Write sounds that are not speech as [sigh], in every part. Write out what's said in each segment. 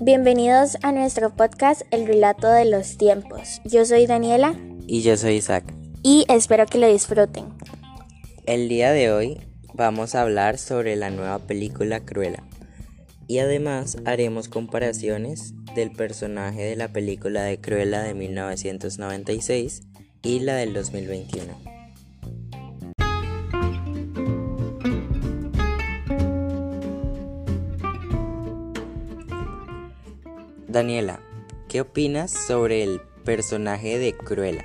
Bienvenidos a nuestro podcast El relato de los tiempos. Yo soy Daniela. Y yo soy Isaac. Y espero que lo disfruten. El día de hoy vamos a hablar sobre la nueva película Cruella. Y además haremos comparaciones del personaje de la película de Cruella de 1996 y la del 2021. Daniela, ¿qué opinas sobre el personaje de Cruella?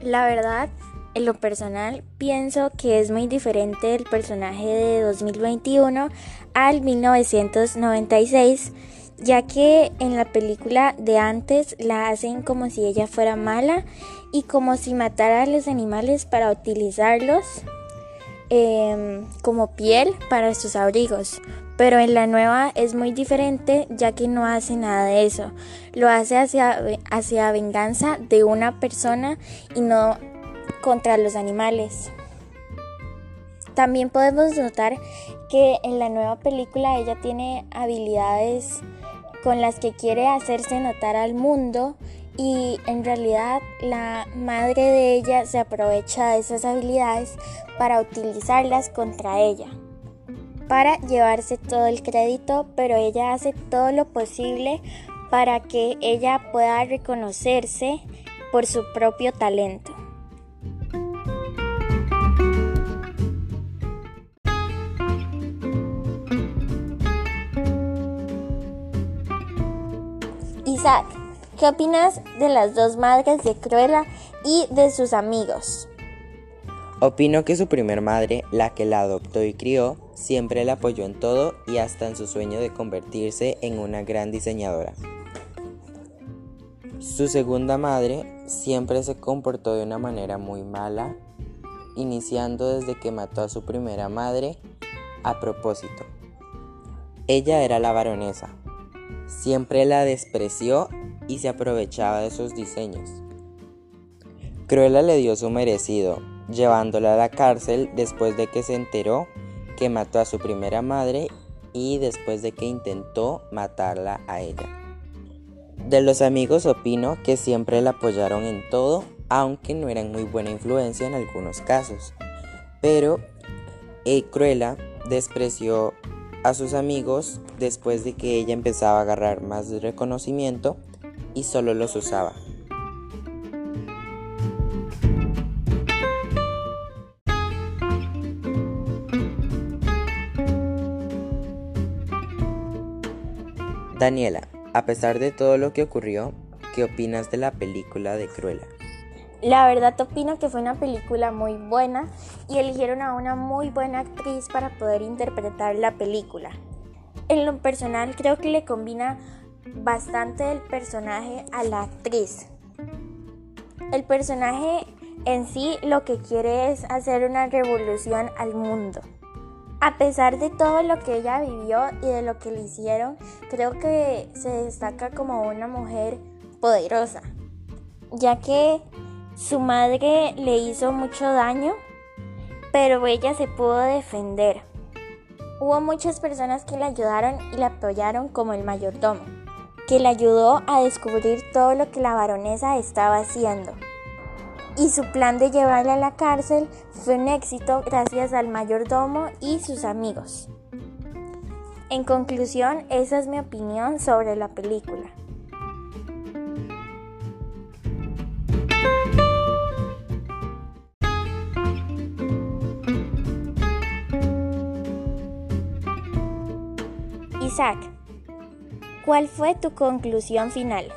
La verdad, en lo personal, pienso que es muy diferente el personaje de 2021 al 1996, ya que en la película de antes la hacen como si ella fuera mala y como si matara a los animales para utilizarlos em, como piel para sus abrigos pero en la nueva es muy diferente ya que no hace nada de eso. Lo hace hacia, hacia venganza de una persona y no contra los animales. También podemos notar que en la nueva película ella tiene habilidades con las que quiere hacerse notar al mundo y en realidad la madre de ella se aprovecha de esas habilidades para utilizarlas contra ella para llevarse todo el crédito, pero ella hace todo lo posible para que ella pueda reconocerse por su propio talento. Isaac, ¿qué opinas de las dos madres de Cruella y de sus amigos? Opino que su primer madre, la que la adoptó y crió, siempre la apoyó en todo y hasta en su sueño de convertirse en una gran diseñadora. Su segunda madre siempre se comportó de una manera muy mala, iniciando desde que mató a su primera madre a propósito. Ella era la baronesa. Siempre la despreció y se aprovechaba de sus diseños. Cruella le dio su merecido, llevándola a la cárcel después de que se enteró que mató a su primera madre y después de que intentó matarla a ella. De los amigos opino que siempre la apoyaron en todo, aunque no eran muy buena influencia en algunos casos. Pero eh, Cruella despreció a sus amigos después de que ella empezaba a agarrar más reconocimiento y solo los usaba. Daniela, a pesar de todo lo que ocurrió, ¿qué opinas de la película de Cruella? La verdad opino que fue una película muy buena y eligieron a una muy buena actriz para poder interpretar la película. En lo personal creo que le combina bastante el personaje a la actriz. El personaje en sí lo que quiere es hacer una revolución al mundo. A pesar de todo lo que ella vivió y de lo que le hicieron, creo que se destaca como una mujer poderosa, ya que su madre le hizo mucho daño, pero ella se pudo defender. Hubo muchas personas que la ayudaron y la apoyaron como el mayordomo, que le ayudó a descubrir todo lo que la baronesa estaba haciendo y su plan de llevarla a la cárcel fue un éxito gracias al mayordomo y sus amigos. En conclusión, esa es mi opinión sobre la película. Isaac, ¿cuál fue tu conclusión final?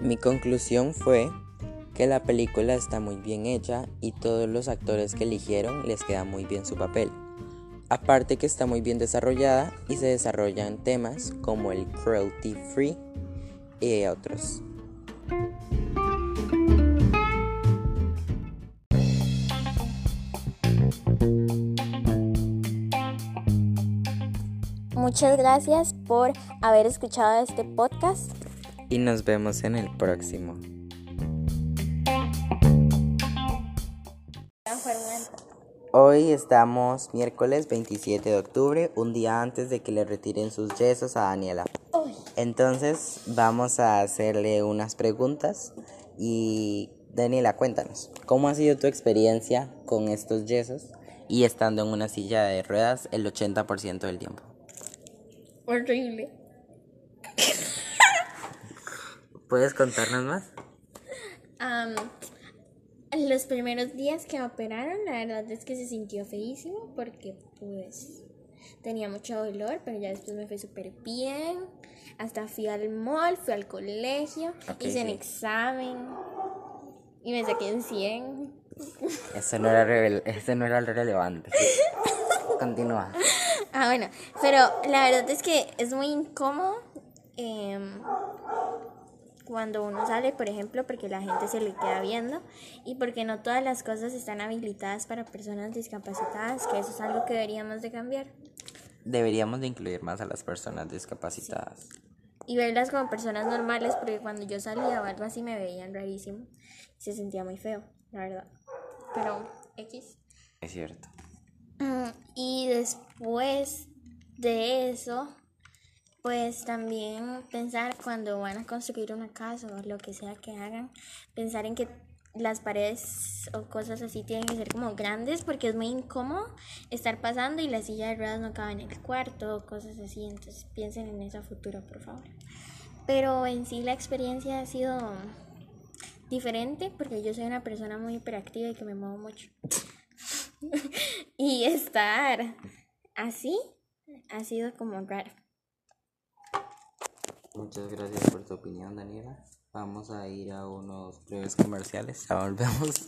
Mi conclusión fue que la película está muy bien hecha y todos los actores que eligieron les queda muy bien su papel. Aparte que está muy bien desarrollada y se desarrollan temas como el cruelty free y otros. Muchas gracias por haber escuchado este podcast. Y nos vemos en el próximo. Hoy estamos miércoles 27 de octubre, un día antes de que le retiren sus yesos a Daniela. Entonces vamos a hacerle unas preguntas y Daniela, cuéntanos, ¿cómo ha sido tu experiencia con estos yesos y estando en una silla de ruedas el 80% del tiempo? Horrible. ¿Puedes contarnos más? Am, los primeros días que me operaron, la verdad es que se sintió feísimo porque pues tenía mucho dolor, pero ya después me fue súper bien. Hasta fui al mall, fui al colegio, Ok, hice un examen y me saqué en 100. Eso no era, ese no era relevante. [laughs] Continúa. Ah, bueno, pero la verdad es que es muy incómodo em, cuando uno sale, por ejemplo, porque la gente se le queda viendo y porque no todas las cosas están habilitadas para personas discapacitadas, que eso es algo que deberíamos de cambiar Deberíamos de incluir más a las personas discapacitadas. y verlas como personas normales, porque cuando yo salía o algo así me veían rarísimo se sentía muy feo, la verdad. Pero X. Es cierto. Mm, Y después de eso, pues también pensar cuando van a construir una casa o lo que sea que hagan, pensar en que las paredes o cosas así tienen que ser como grandes porque es muy incómodo estar pasando y la silla de ruedas no cabe en el cuarto o cosas así, entonces piensen en eso a futuro, por favor. Pero en sí la experiencia ha sido diferente porque yo soy una persona muy hiperactiva y que me muevo mucho. Y estar así ha sido como raro. Muchas gracias por tu opinión, Daniela. Vamos a ir a unos breves comerciales. Ya volvemos.